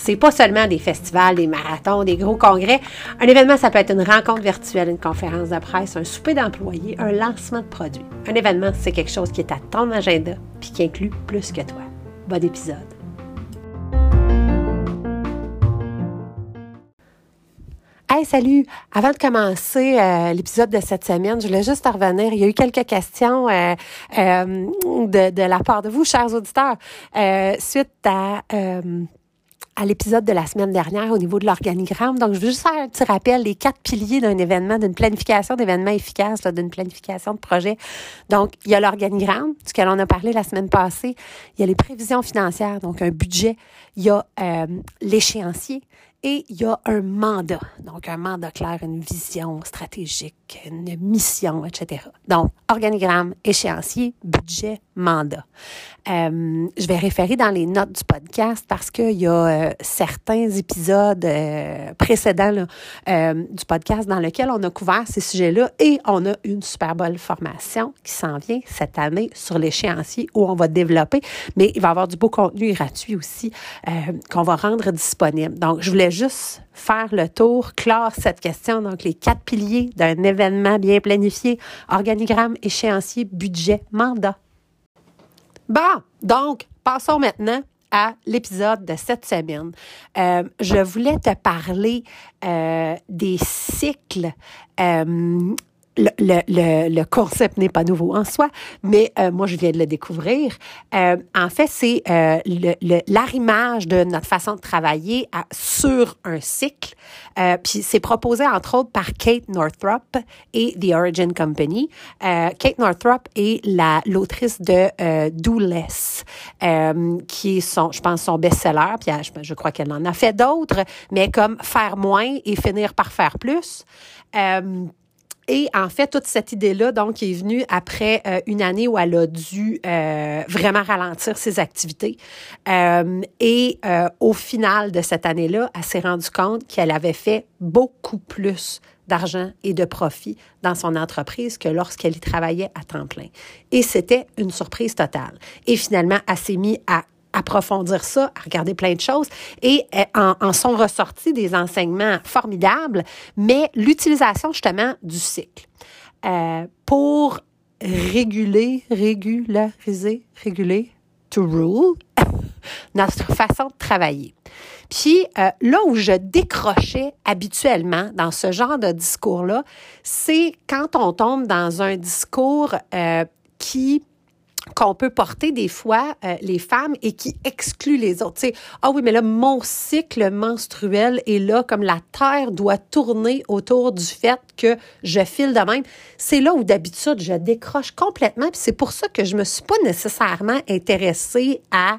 C'est pas seulement des festivals, des marathons, des gros congrès. Un événement, ça peut être une rencontre virtuelle, une conférence de presse, un souper d'employés, un lancement de produits. Un événement, c'est quelque chose qui est à ton agenda puis qui inclut plus que toi. Bon épisode. Hey, salut! Avant de commencer euh, l'épisode de cette semaine, je voulais juste revenir. Il y a eu quelques questions euh, euh, de, de, la part de vous, chers auditeurs, suite à à l'épisode de la semaine dernière au niveau de l'organigramme. Donc, je veux juste faire un petit rappel les quatre piliers d'un événement, d'une planification d'événement efficace, d'une planification de projet. Donc, il y a l'organigramme, duquel on a parlé la semaine passée. Il y a les prévisions financières, donc un budget. Il y a l'échéancier et il y a un mandat, donc un mandat clair, une vision stratégique, une mission, etc. Donc, organigramme, échéancier, budget, mandat. Euh, je vais référer dans les notes du podcast parce qu'il y a euh, certains épisodes euh, précédents du podcast dans lesquels on a couvert ces sujets-là et on a une super bonne formation qui s'en vient cette année sur l'échéancier où on va développer, mais il va y avoir du beau contenu gratuit aussi qu'on va rendre disponible. Donc, je voulais juste faire le tour, clore cette question, donc les quatre piliers d'un événement bien planifié, organigramme, échéancier, budget, mandat. Bon, donc, passons maintenant à l'épisode de cette semaine. Euh, je voulais te parler euh, des cycles euh, le, le, le, concept n'est pas nouveau en soi, mais euh, moi, je viens de le découvrir. Euh, en fait, c'est euh, l'arrimage de notre façon de travailler à, sur un cycle. Euh, puis c'est proposé, entre autres, par Kate Northrop et The Origin Company. Kate Northrop est l'autrice de Do Less, qui est, son, je pense, son best-seller. Puis je, je crois qu'elle en a fait d'autres, mais comme Faire moins et finir par faire plus. Et en fait, toute cette idée-là, donc, est venue après euh, une année où elle a dû euh, vraiment ralentir ses activités. Euh, et au final de cette année-là, elle s'est rendue compte qu'elle avait fait beaucoup plus d'argent et de profit dans son entreprise que lorsqu'elle y travaillait à temps plein. Et c'était une surprise totale. Et finalement, elle s'est mise à approfondir ça, à regarder plein de choses. Et euh, en, sont ressortis des enseignements formidables, mais l'utilisation justement du cycle euh, pour réguler, régulariser, réguler, to rule, notre façon de travailler. Puis euh, là où je décrochais habituellement dans ce genre de discours-là, c'est quand on tombe dans un discours qui qu'on peut porter des fois euh, les femmes et qui exclut les autres. Tu sais, ah oui, mais là, mon cycle menstruel est là, comme la Terre doit tourner autour du fait que je file de même. C'est là où d'habitude, je décroche complètement. Puis c'est pour ça que je me suis pas nécessairement intéressée à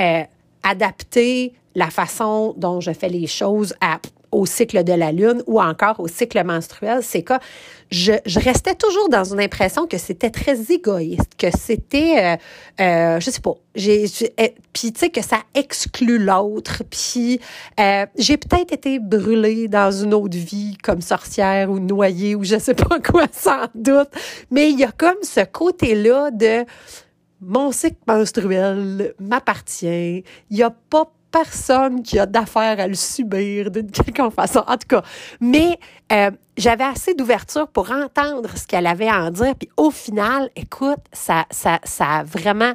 euh, adapter la façon dont je fais les choses à au cycle de la lune ou encore au cycle menstruel, c'est que je, restais toujours dans une impression que c'était très égoïste, que c'était, euh, euh, je sais pas, j'ai, eh, puis tu sais que ça exclut l'autre, puis euh, j'ai peut-être été brûlée dans une autre vie comme sorcière ou noyée ou je sais pas quoi sans doute, mais il y a comme ce côté-là de mon cycle menstruel m'appartient, il y a pas personne qui a d'affaires à le subir d'une quelconque façon. En tout cas, mais euh, j'avais assez d'ouverture pour entendre ce qu'elle avait à en dire. Puis au final, écoute, ça, ça, ça a vraiment,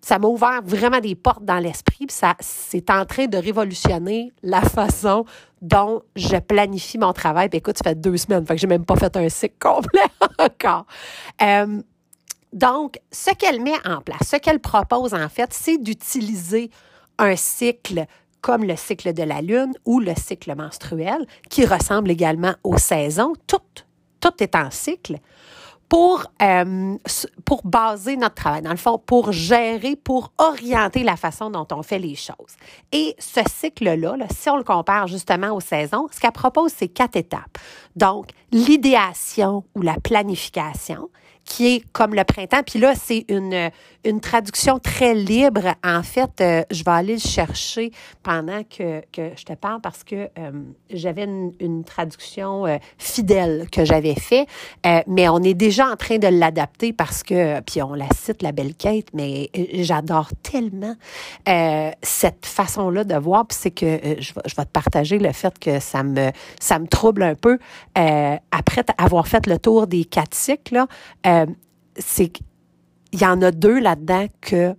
ça m'a ouvert vraiment des portes dans l'esprit. Puis ça, c'est en train de révolutionner la façon dont je planifie mon travail. Puis écoute, ça fait deux semaines, fait que j'ai même pas fait un cycle complet encore. Euh, donc, ce qu'elle met en place, ce qu'elle propose en fait, c'est d'utiliser un cycle comme le cycle de la lune ou le cycle menstruel, qui ressemble également aux saisons, tout, tout est en cycle, pour, euh, pour baser notre travail, dans le fond, pour gérer, pour orienter la façon dont on fait les choses. Et ce cycle-là, là, si on le compare justement aux saisons, ce qu'elle propose, c'est quatre étapes. Donc, l'idéation ou la planification, qui est comme le printemps. Puis là, c'est une, une traduction très libre. En fait, euh, je vais aller le chercher pendant que, que je te parle parce que euh, j'avais une, traduction euh, fidèle que j'avais fait, mais on est déjà en train de l'adapter parce que, puis on la cite, la belle Kate, mais j'adore tellement cette façon-là de voir, puis c'est que je, je, vais te partager le fait que ça me, ça me trouble un peu. après avoir fait le tour des quatre cycles, c'est il y en a deux là-dedans que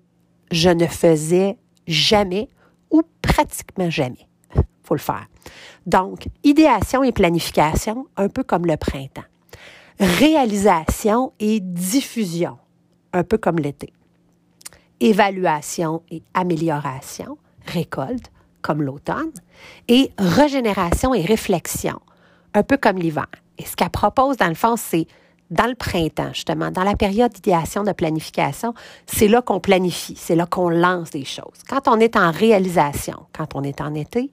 je ne faisais jamais ou pratiquement jamais. faut le faire. Donc, idéation et planification, un peu comme le printemps. Réalisation et diffusion, un peu comme l'été. Évaluation et amélioration, récolte, comme l'automne. Et régénération et réflexion, un peu comme l'hiver. Et ce qu'elle propose, dans le fond, c'est dans le printemps, justement, dans la période d'idéation de planification, c'est là qu'on planifie, c'est là qu'on lance des choses. Quand on est en réalisation, quand on est en été,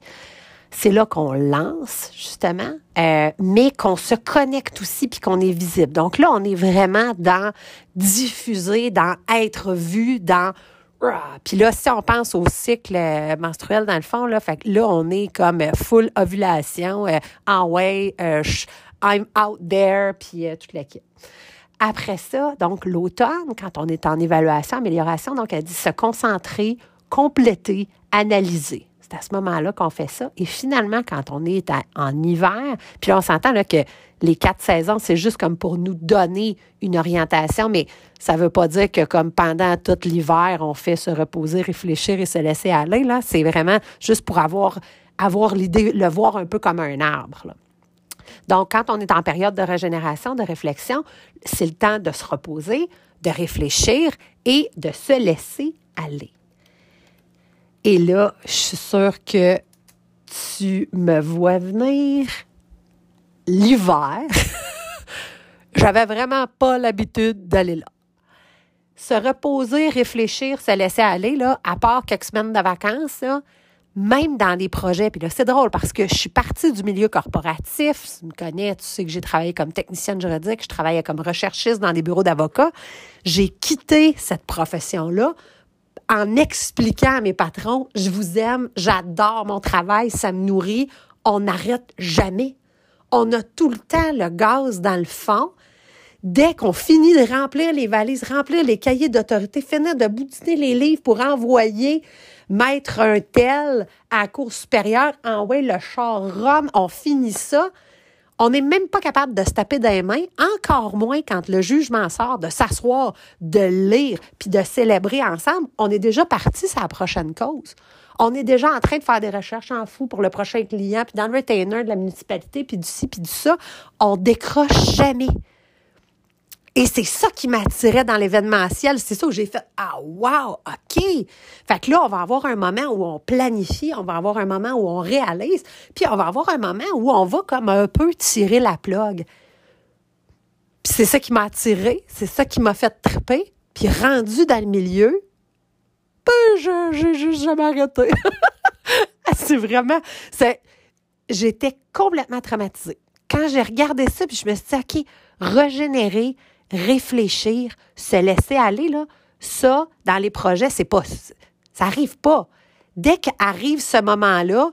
c'est là qu'on lance, justement, euh, mais qu'on se connecte aussi puis qu'on est visible. Donc là, on est vraiment dans diffuser, dans être vu, dans puis là, si on pense au cycle euh, menstruel, dans le fond, là, fait là, on est comme euh, full ovulation, en way, I'm out there, puis toute la après ça, donc l'automne, quand on est en évaluation, amélioration, donc elle dit se concentrer, compléter, analyser. C'est à ce moment-là qu'on fait ça. Et finalement, quand on est en hiver, puis on s'entend que les quatre saisons, c'est juste comme pour nous donner une orientation, mais ça ne veut pas dire que comme pendant tout l'hiver, on fait se reposer, réfléchir et se laisser aller. Là, c'est vraiment juste pour avoir, avoir l'idée, le voir un peu comme un arbre. Là. Donc, quand on est en période de régénération, de réflexion, c'est le temps de se reposer, de réfléchir et de se laisser aller. Et là, je suis sûre que tu me vois venir l'hiver. J'avais vraiment pas l'habitude d'aller là. Se reposer, réfléchir, se laisser aller, là, à part quelques semaines de vacances, là, même dans des projets, puis là, c'est drôle parce que je suis partie du milieu corporatif. Tu me connais, tu sais que j'ai travaillé comme technicienne juridique, je travaillais comme recherchiste dans des bureaux d'avocats. J'ai quitté cette profession-là en expliquant à mes patrons, je vous aime, j'adore mon travail, ça me nourrit, on n'arrête jamais. On a tout le temps le gaz dans le fond. Dès qu'on finit de remplir les valises, remplir les cahiers d'autorité, finir de boutiner les livres pour envoyer mettre un tel à la Cour supérieure, envoyer le char Rome, on finit ça. On n'est même pas capable de se taper des mains, encore moins quand le jugement sort, de s'asseoir, de lire, puis de célébrer ensemble. On est déjà parti sur la prochaine cause. On est déjà en train de faire des recherches en fou pour le prochain client, puis dans le retainer de la municipalité, puis du ci, puis du ça. On décroche jamais. Et c'est ça qui m'attirait dans l'événementiel. C'est ça où j'ai fait Ah, wow, OK. Fait que là, on va avoir un moment où on planifie, on va avoir un moment où on réalise, puis on va avoir un moment où on va comme un peu tirer la plug. Puis c'est ça qui m'a attiré, c'est ça qui m'a fait triper. Puis rendu dans le milieu, ben, j'ai juste jamais arrêté. c'est vraiment. J'étais complètement traumatisée. Quand j'ai regardé ça, puis je me suis dit, OK, régénérer, réfléchir, se laisser aller, là, ça, dans les projets, c'est pas, ça arrive pas. Dès qu'arrive ce moment-là,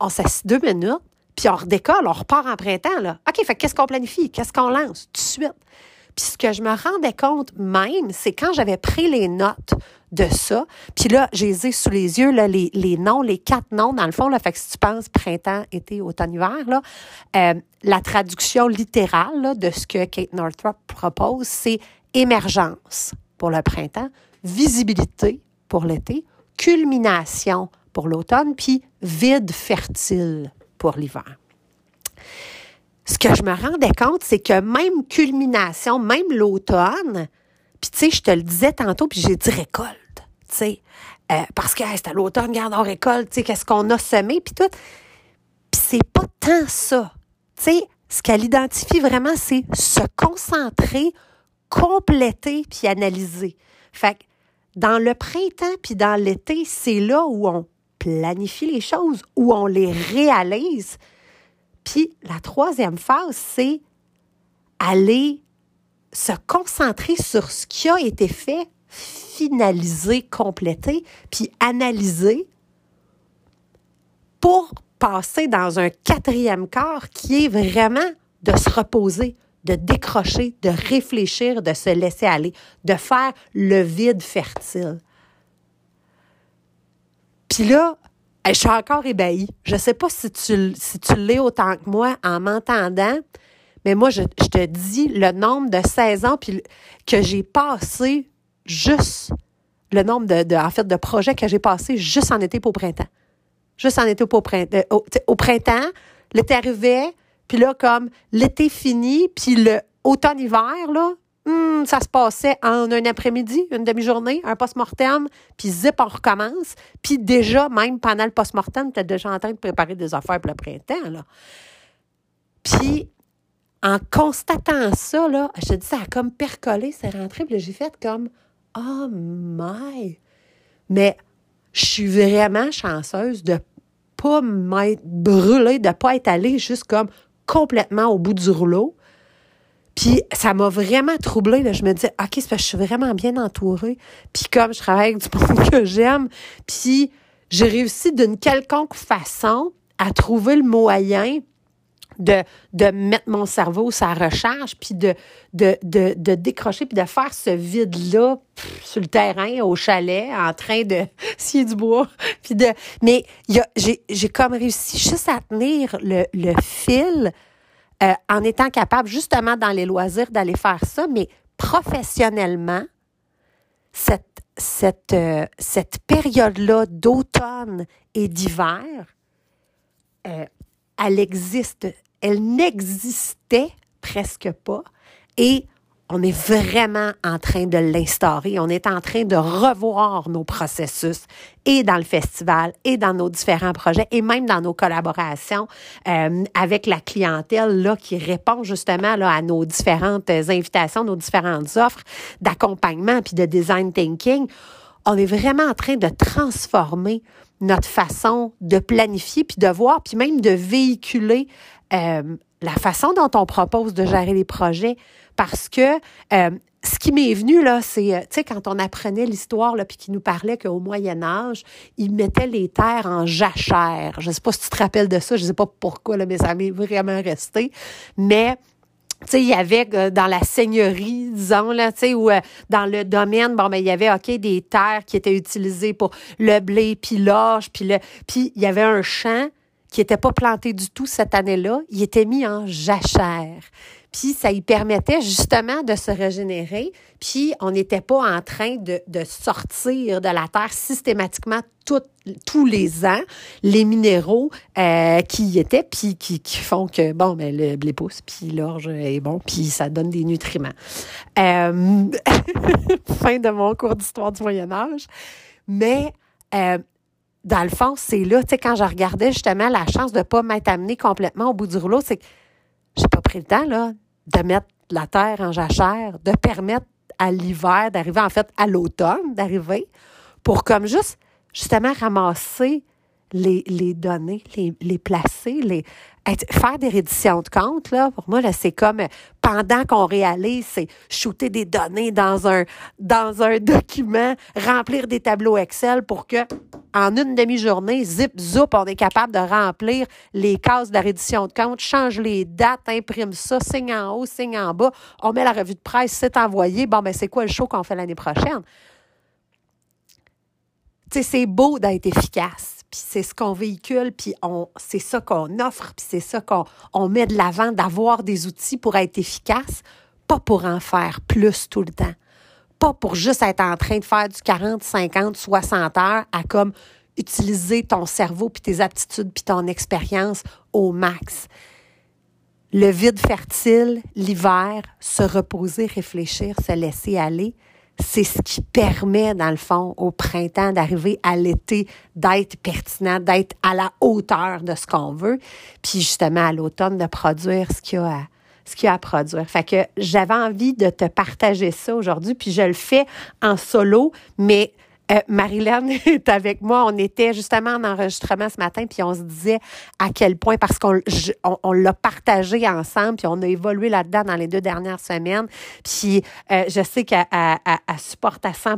on s'assied deux minutes, puis on redécolle, on repart en printemps, là. OK, fait qu'est-ce qu'on planifie? Qu'est-ce qu'on lance? Tout de suite. Puis ce que je me rendais compte même, c'est quand j'avais pris les notes de ça, puis là, j'ai sous les yeux, là, les, les, noms, les quatre noms, dans le fond, là, fait que si tu penses printemps, été, automne, hiver, là, euh, la traduction littérale de ce que Kate Northrop propose, c'est émergence pour le printemps, visibilité pour l'été, culmination pour l'automne, puis vide fertile pour l'hiver. Ce que je me rendais compte, c'est que même culmination, même l'automne, puis tu sais, je te le disais tantôt, puis j'ai dit récolte, tu sais, euh, parce que c'est à l'automne, regarde, on récolte, tu sais, qu'est-ce qu'on a semé, puis tout. Puis c'est pas tant ça. Tu sais, ce qu'elle identifie vraiment, c'est se concentrer, compléter, puis analyser. Fait que dans le printemps, puis dans l'été, c'est là où on planifie les choses, où on les réalise, puis la troisième phase, c'est aller se concentrer sur ce qui a été fait finaliser, compléter, puis analyser pour passer dans un quatrième quart qui est vraiment de se reposer, de décrocher, de réfléchir, de se laisser aller, de faire le vide fertile. Puis là, je suis encore ébahie. Je ne sais pas si tu, si tu l'es autant que moi en m'entendant, mais moi, je, te dis le nombre de saisons puis que j'ai passé juste le nombre de, en fait, de projets que j'ai passé juste en été pour printemps. Juste en été pour printemps. Euh, au, printemps, l'été arrivait, puis là, comme l'été fini, puis le automne-hiver, là, hmm, ça se passait en un après-midi, une demi-journée, un post-mortem, puis zip, on recommence. Puis déjà, même pendant le post-mortem, tu es déjà en train de préparer des affaires pour le printemps, là. Puis, en constatant ça, là, je te dis, ça a comme percolé, c'est rentré, puis j'ai fait comme, oh my! Mais je suis vraiment chanceuse de pas m'être brûlée, de pas être allée juste comme complètement au bout du rouleau. Puis ça m'a vraiment troublée. Je me dis, OK, c'est parce que je suis vraiment bien entourée. Puis comme je travaille avec du monde que j'aime, puis j'ai réussi d'une quelconque façon à trouver le moyen de, de mettre mon cerveau sa recharge, puis de, de, de, de décrocher, puis de faire ce vide-là sur le terrain, au chalet, en train de scier du bois. De, mais j'ai comme réussi juste à tenir le, le fil euh, en étant capable, justement, dans les loisirs, d'aller faire ça, mais professionnellement, cette, cette, euh, cette période-là d'automne et d'hiver, euh, elle existe elle n'existait presque pas et on est vraiment en train de l'instaurer. On est en train de revoir nos processus et dans le festival et dans nos différents projets et même dans nos collaborations euh, avec la clientèle là, qui répond justement là, à nos différentes invitations, nos différentes offres d'accompagnement puis de design thinking. On est vraiment en train de transformer notre façon de planifier puis de voir puis même de véhiculer euh, la façon dont on propose de gérer les projets parce que euh, ce qui m'est venu, là, c'est, euh, tu sais, quand on apprenait l'histoire, puis qui nous parlait qu'au Moyen Âge, ils mettaient les terres en jachère. Je ne sais pas si tu te rappelles de ça, je ne sais pas pourquoi, là, mais ça m'est vraiment resté. Mais, tu sais, il y avait dans la seigneurie, disons, là, tu sais, ou dans le domaine, bon, ben, il y avait, OK, des terres qui étaient utilisées pour le blé, puis l'orge, puis le, puis il y avait un champ qui n'était pas planté du tout cette année-là, il était mis en jachère. Puis ça y permettait justement de se régénérer. Puis on n'était pas en train de, sortir de la terre systématiquement tous les ans les minéraux euh, qui y étaient, puis qui, font que, bon, ben, le blé pousse, puis l'orge est bon, puis ça donne des nutriments. Euh, fin de mon cours d'histoire du Moyen Âge. Mais euh, dans le fond, c'est là, tu sais, quand je regardais justement la chance de ne pas m'être amenée complètement au bout du rouleau, c'est que j'ai pas pris le temps, là, de mettre la terre en jachère, de permettre à l'hiver d'arriver, en fait, à l'automne d'arriver, pour comme juste, justement, ramasser les, les données, les, les placer, les, faire des redditions de compte, là, pour moi, là, c'est comme pendant qu'on réalise, c'est shooter des données dans un document, remplir des tableaux Excel pour que, en une demi-journée, zip, zoup, on est capable de remplir les cases de la reddition de compte, change les dates, imprime ça, signe en haut, signe en bas, on met la revue de presse, c'est envoyé. Bon, ben, c'est quoi le show qu'on fait l'année prochaine? Tu sais, c'est beau d'être efficace puis c'est ce qu'on véhicule, puis on, c'est ça qu'on offre, puis c'est ça qu'on on met de l'avant, d'avoir des outils pour être efficace, pas pour en faire plus tout le temps. Pas pour juste être en train de faire du 40, 50, 60 heures à comme utiliser ton cerveau, puis tes aptitudes, puis ton expérience au max. Le vide fertile, l'hiver, se reposer, réfléchir, se laisser aller, c'est ce qui permet, dans le fond, au printemps, d'arriver à l'été, d'être pertinent, d'être à la hauteur de ce qu'on veut, puis justement à l'automne, de produire ce qu'il y a à, ce qu'il y a à produire. Fait que j'avais envie de te partager ça aujourd'hui, puis je le fais en solo, mais euh, Marilyn est avec moi. On était justement en enregistrement ce matin, puis on se disait à quel point, parce qu'on on, l'a partagé ensemble, puis on a évolué là-dedans dans les deux dernières semaines. Puis euh, je sais qu'elle supporte à 100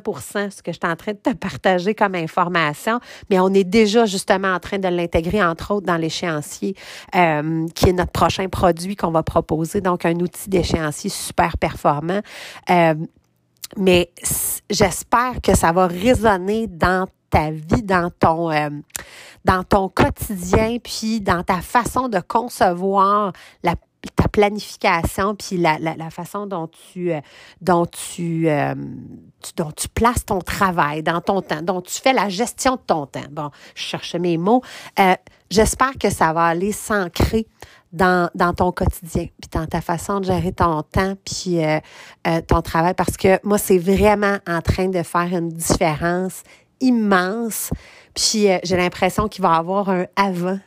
ce que je suis en train de te partager comme information, mais on est déjà justement en train de l'intégrer, entre autres, dans l'échéancier, euh, qui est notre prochain produit qu'on va proposer. Donc, un outil d'échéancier super performant. Mais j'espère que ça va résonner dans ta vie, dans ton, euh, dans ton quotidien, puis dans ta façon de concevoir la ta planification puis la, la, façon dont tu euh, dont tu, euh, tu, dont tu places ton travail dans ton temps dont tu fais la gestion de ton temps bon je cherche mes mots j'espère que ça va aller s'ancrer dans, dans ton quotidien, puis dans ta façon de gérer ton temps, puis euh, euh, ton travail, parce que moi, c'est vraiment en train de faire une différence immense. Puis euh, j'ai l'impression qu'il va y avoir un avant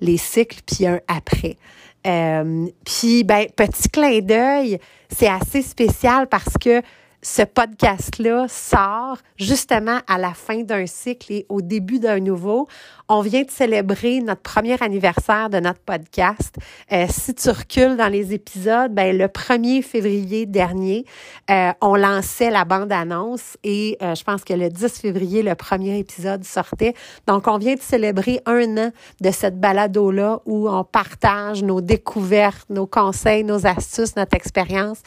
les cycles, puis un après. Puis, ben, petit clin d'œil, c'est assez spécial parce que ce podcast-là sort justement à la fin d'un cycle et au début d'un nouveau. On vient de célébrer notre premier anniversaire de notre podcast. Euh, si tu recules dans les épisodes, ben, le 1er février dernier, euh, on lançait la bande-annonce et euh, je pense que le 10 février, le premier épisode sortait. Donc, on vient de célébrer un an de cette balado-là où on partage nos découvertes, nos conseils, nos astuces, notre expérience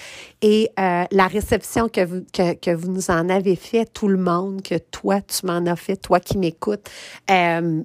et la réception que vous, que, que, vous nous en avez fait, tout le monde, que toi, tu m'en as fait, toi qui m'écoutes. Euh,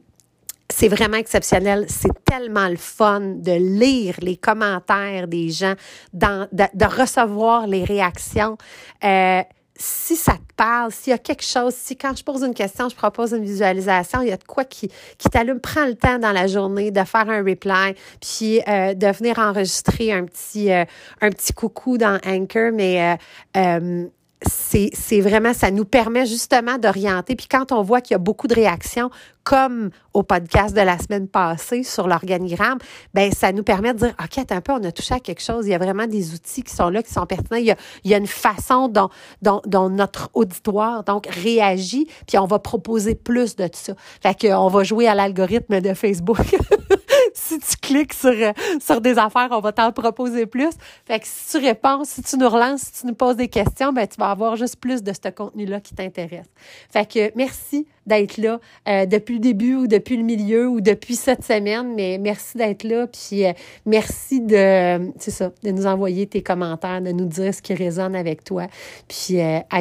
c'est vraiment exceptionnel. C'est tellement le fun de lire les commentaires des gens, dans, de, recevoir les réactions. Euh, si ça te parle, s'il y a quelque chose, si quand je pose une question, je propose une visualisation, il y a de quoi qui, qui t'allume, prends le temps dans la journée de faire un reply, puis euh, de venir enregistrer un petit, euh, un petit coucou dans Anchor, mais euh, c'est vraiment, ça nous permet justement d'orienter. Puis quand on voit qu'il y a beaucoup de réactions, comme au podcast de la semaine passée sur l'organigramme, ben ça nous permet de dire, OK, attends un peu, on a touché à quelque chose. Il y a vraiment des outils qui sont là, qui sont pertinents. Il y a, il y a une façon dont, dont, dont, notre auditoire donc réagit, puis on va proposer plus de ça. Fait qu'on va jouer à l'algorithme de Facebook. si tu cliques sur, euh, sur des affaires, on va t'en proposer plus. Fait que si tu réponds, si tu nous relances, si tu nous poses des questions, ben tu vas avoir juste plus de ce contenu-là qui t'intéresse. Fait que merci d'être là euh, depuis le début ou depuis le milieu ou depuis cette semaine, mais merci d'être là, puis euh, merci de, c'est ça, de nous envoyer tes commentaires, de nous dire ce qui résonne avec toi. Puis,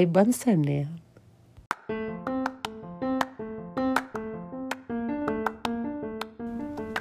bonne semaine.